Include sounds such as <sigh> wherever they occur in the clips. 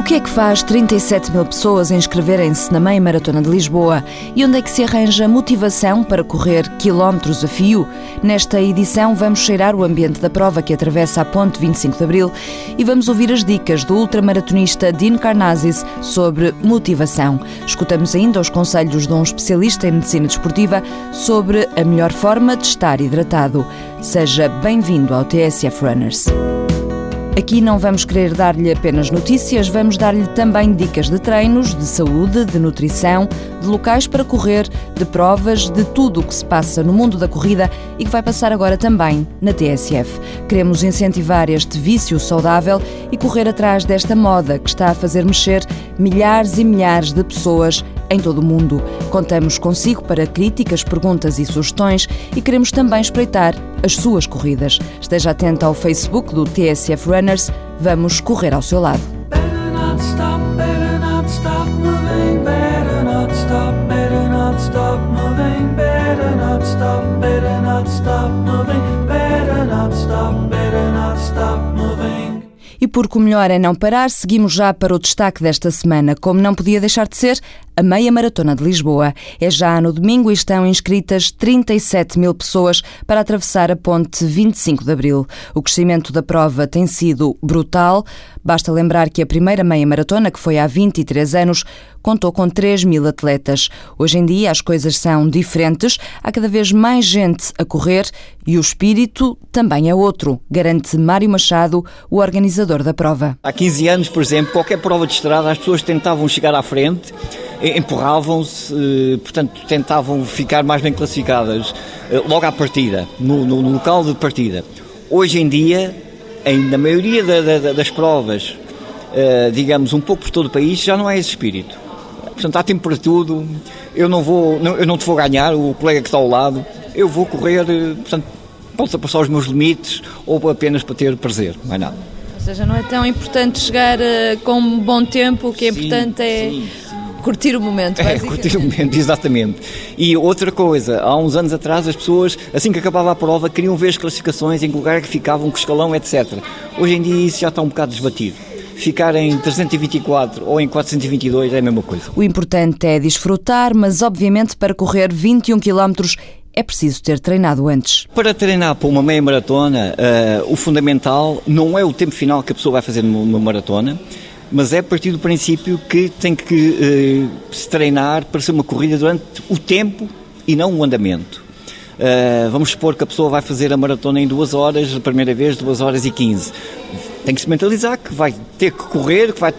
O que é que faz 37 mil pessoas inscreverem-se na Meia Maratona de Lisboa? E onde é que se arranja motivação para correr quilómetros a fio? Nesta edição vamos cheirar o ambiente da prova que atravessa a ponte 25 de Abril e vamos ouvir as dicas do ultramaratonista Dean Carnazes sobre motivação. Escutamos ainda os conselhos de um especialista em medicina desportiva sobre a melhor forma de estar hidratado. Seja bem-vindo ao TSF Runners. Aqui não vamos querer dar-lhe apenas notícias, vamos dar-lhe também dicas de treinos, de saúde, de nutrição, de locais para correr, de provas, de tudo o que se passa no mundo da corrida e que vai passar agora também na TSF. Queremos incentivar este vício saudável e correr atrás desta moda que está a fazer mexer milhares e milhares de pessoas em todo o mundo. Contamos consigo para críticas, perguntas e sugestões e queremos também espreitar as suas corridas. Esteja atento ao Facebook do TSF Runners. Vamos correr ao seu lado. E porque o melhor é não parar, seguimos já para o destaque desta semana. Como não podia deixar de ser, a Meia Maratona de Lisboa. É já no domingo e estão inscritas 37 mil pessoas para atravessar a ponte 25 de Abril. O crescimento da prova tem sido brutal. Basta lembrar que a primeira meia maratona, que foi há 23 anos, contou com 3 mil atletas. Hoje em dia as coisas são diferentes, há cada vez mais gente a correr e o espírito também é outro, garante Mário Machado, o organizador da prova. Há 15 anos, por exemplo, qualquer prova de estrada, as pessoas tentavam chegar à frente empurravam-se, eh, portanto, tentavam ficar mais bem classificadas eh, logo à partida, no, no, local de partida. Hoje em dia, em, na maioria da, da, das provas, uh, digamos, um pouco por todo o país, já não é esse espírito. Portanto, há tempo para tudo. Eu não vou, eu não te vou ganhar, o colega que está ao lado, eu vou correr, portanto, posso passar os meus limites ou apenas para ter prazer, não é nada. Ou seja, não é tão importante chegar com um bom tempo, o que é sim, importante é sim curtir o momento. É, curtir o momento, <laughs> exatamente. E outra coisa, há uns anos atrás as pessoas, assim que acabava a prova, queriam ver as classificações, em que lugar é que ficavam, que escalão, etc. Hoje em dia isso já está um bocado desbatido ficar em 324 ou em 422 é a mesma coisa. O importante é desfrutar, mas obviamente para correr 21 km é preciso ter treinado antes. Para treinar para uma meia maratona, uh, o fundamental não é o tempo final que a pessoa vai fazer numa maratona, mas é a partir do princípio que tem que uh, se treinar para ser uma corrida durante o tempo e não o andamento. Uh, vamos supor que a pessoa vai fazer a maratona em duas horas, a primeira vez, duas horas e quinze. Tem que se mentalizar que vai ter que correr, que vai,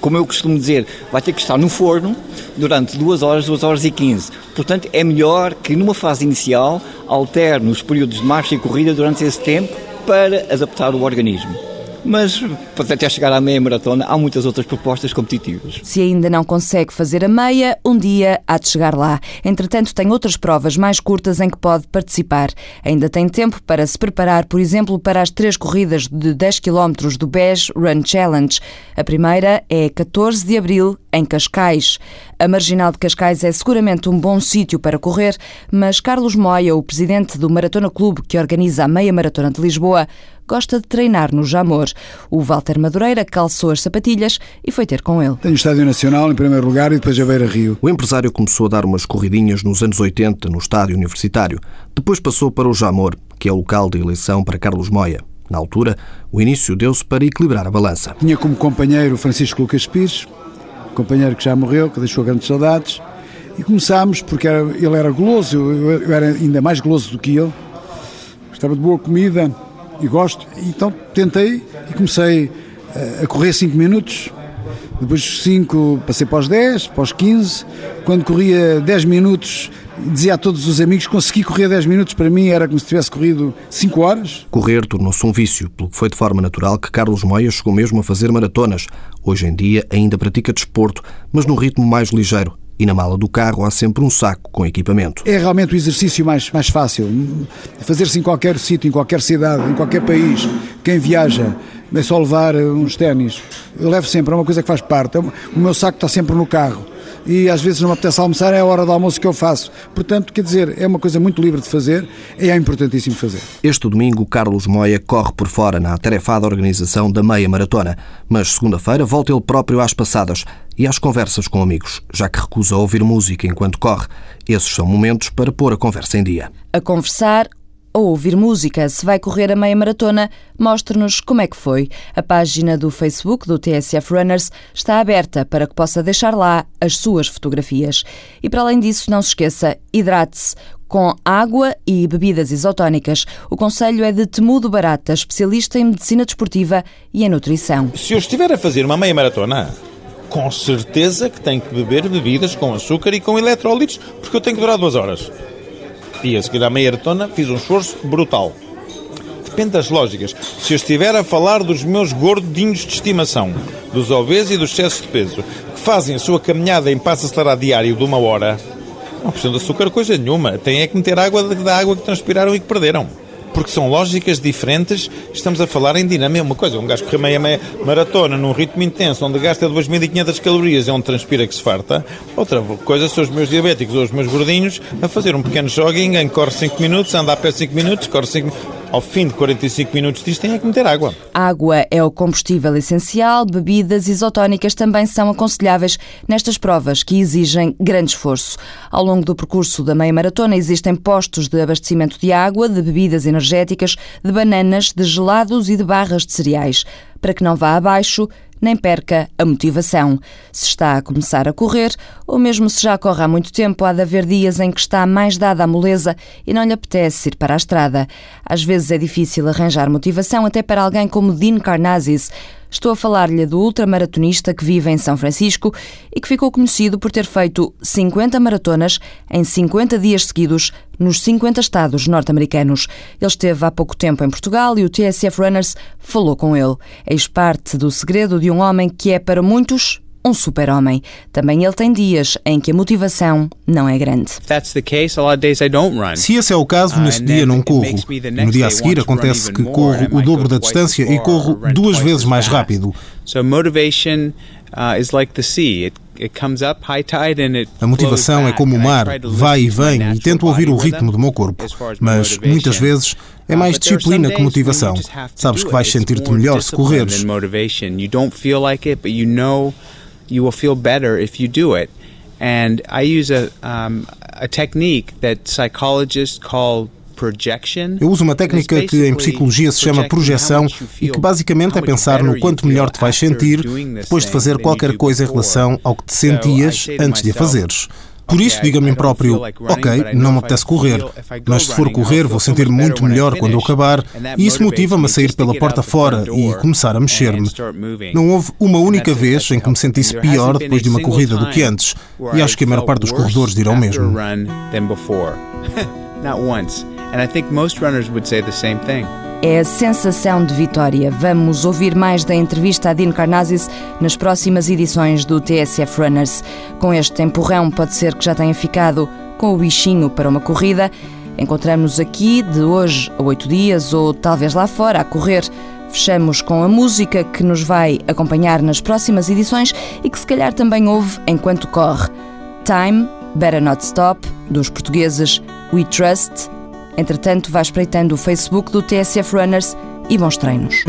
como eu costumo dizer, vai ter que estar no forno durante duas horas, duas horas e quinze. Portanto, é melhor que numa fase inicial altere os períodos de marcha e corrida durante esse tempo para adaptar o organismo mas até chegar à meia maratona há muitas outras propostas competitivas. Se ainda não consegue fazer a meia, um dia há de chegar lá. Entretanto, tem outras provas mais curtas em que pode participar. Ainda tem tempo para se preparar, por exemplo, para as três corridas de 10 km do BES Run Challenge. A primeira é 14 de abril, em Cascais. A Marginal de Cascais é seguramente um bom sítio para correr, mas Carlos Moia, o presidente do Maratona Clube que organiza a Meia Maratona de Lisboa, gosta de treinar no Jamor. O Walter Madureira calçou as sapatilhas e foi ter com ele. Tenho o Estádio Nacional em primeiro lugar e depois a Beira Rio. O empresário começou a dar umas corridinhas nos anos 80 no Estádio Universitário. Depois passou para o Jamor, que é o local de eleição para Carlos Moia. Na altura, o início deu-se para equilibrar a balança. Tinha como companheiro Francisco Lucas Pires, companheiro que já morreu, que deixou grandes saudades, e começámos, porque era, ele era goloso, eu, eu era ainda mais goloso do que ele, gostava de boa comida, e gosto. Então tentei e comecei eh, a correr 5 minutos. Depois dos 5 passei para os 10, para os 15. Quando corria 10 minutos, dizia a todos os amigos consegui correr 10 minutos. Para mim era como se tivesse corrido 5 horas. Correr tornou-se um vício, pelo que foi de forma natural que Carlos Moia chegou mesmo a fazer maratonas. Hoje em dia ainda pratica desporto, mas num ritmo mais ligeiro e na mala do carro há sempre um saco com equipamento. É realmente o exercício mais, mais fácil. Fazer-se em qualquer sítio, em qualquer cidade, em qualquer país. Quem viaja é só levar uns ténis. Eu levo sempre, é uma coisa que faz parte. O meu saco está sempre no carro. E às vezes não me apetece almoçar, é a hora do almoço que eu faço. Portanto, quer dizer, é uma coisa muito livre de fazer e é importantíssimo fazer. Este domingo, Carlos Moia corre por fora na atarefada organização da meia maratona, mas segunda-feira volta ele próprio às passadas e às conversas com amigos, já que recusa ouvir música enquanto corre. Esses são momentos para pôr a conversa em dia. A conversar ou ouvir música. Se vai correr a meia maratona, mostre-nos como é que foi. A página do Facebook do TSF Runners está aberta para que possa deixar lá as suas fotografias. E para além disso, não se esqueça, hidrate-se com água e bebidas isotónicas. O conselho é de Temudo Barata, especialista em medicina desportiva e em nutrição. Se eu estiver a fazer uma meia maratona, com certeza que tenho que beber bebidas com açúcar e com eletrólitos, porque eu tenho que durar duas horas. E a seguir à meia maratona fiz um esforço brutal. Depende das lógicas. Se eu estiver a falar dos meus gordinhos de estimação, dos obesos e dos excessos de peso, que fazem a sua caminhada em passo acelerado diário de uma hora, não precisam de açúcar coisa nenhuma. Têm é que meter água da água que transpiraram e que perderam porque são lógicas diferentes. Estamos a falar em dinâmica. Uma coisa, um gajo que meia, meia maratona num ritmo intenso, onde gasta 2.500 calorias e onde transpira que se farta. Outra coisa são os meus diabéticos ou os meus gordinhos a fazer um pequeno jogging em corre 5 minutos, anda a pé 5 minutos, corre 5 minutos ao fim de 45 minutos disto, tem é que meter água. Água é o combustível essencial, bebidas isotónicas também são aconselháveis nestas provas que exigem grande esforço. Ao longo do percurso da meia maratona existem postos de abastecimento de água, de bebidas energéticas, de bananas, de gelados e de barras de cereais. Para que não vá abaixo, nem perca a motivação. Se está a começar a correr, ou mesmo se já corre há muito tempo, há de haver dias em que está mais dada à moleza e não lhe apetece ir para a estrada. Às vezes é difícil arranjar motivação até para alguém como Dean Carnazes, Estou a falar-lhe do ultramaratonista que vive em São Francisco e que ficou conhecido por ter feito 50 maratonas em 50 dias seguidos nos 50 estados norte-americanos. Ele esteve há pouco tempo em Portugal e o TSF Runners falou com ele. Eis parte do segredo de um homem que é para muitos um super-homem. Também ele tem dias em que a motivação não é grande. Se esse é o caso, uh, nesse dia não corro. No dia a seguir acontece que corro o dobro da distância e corro duas vezes mais rápido. A motivação é como o mar, vai e vem, e tento ouvir o ritmo do meu corpo. Mas muitas vezes é uh, mais disciplina que motivação. Sabes que vais sentir-te melhor se correres you will feel better if you do it. And I use a, um, a technique that psychologists call eu uso uma técnica que em psicologia se chama projeção e que basicamente é pensar no quanto melhor te vais sentir depois de fazer qualquer coisa em relação ao que te sentias antes de a fazeres. Por isso, digo a mim próprio: ok, não me apetece correr, mas se for correr, vou sentir-me muito melhor quando eu acabar, e isso motiva-me a sair pela porta fora e começar a mexer-me. Não houve uma única vez em que me sentisse pior depois de uma corrida do que antes, e acho que a maior parte dos corredores dirão mesmo. <laughs> Not once. And I think most runners would say the same thing é a sensação de vitória. Vamos ouvir mais da entrevista a Dean Carnazes nas próximas edições do TSF Runners. Com este empurrão, pode ser que já tenha ficado com o bichinho para uma corrida. Encontramos-nos aqui de hoje a oito dias ou talvez lá fora a correr. Fechamos com a música que nos vai acompanhar nas próximas edições e que se calhar também ouve enquanto corre. Time, Better Not Stop, dos portugueses We Trust Entretanto, vá espreitando o Facebook do TSF Runners e bons treinos.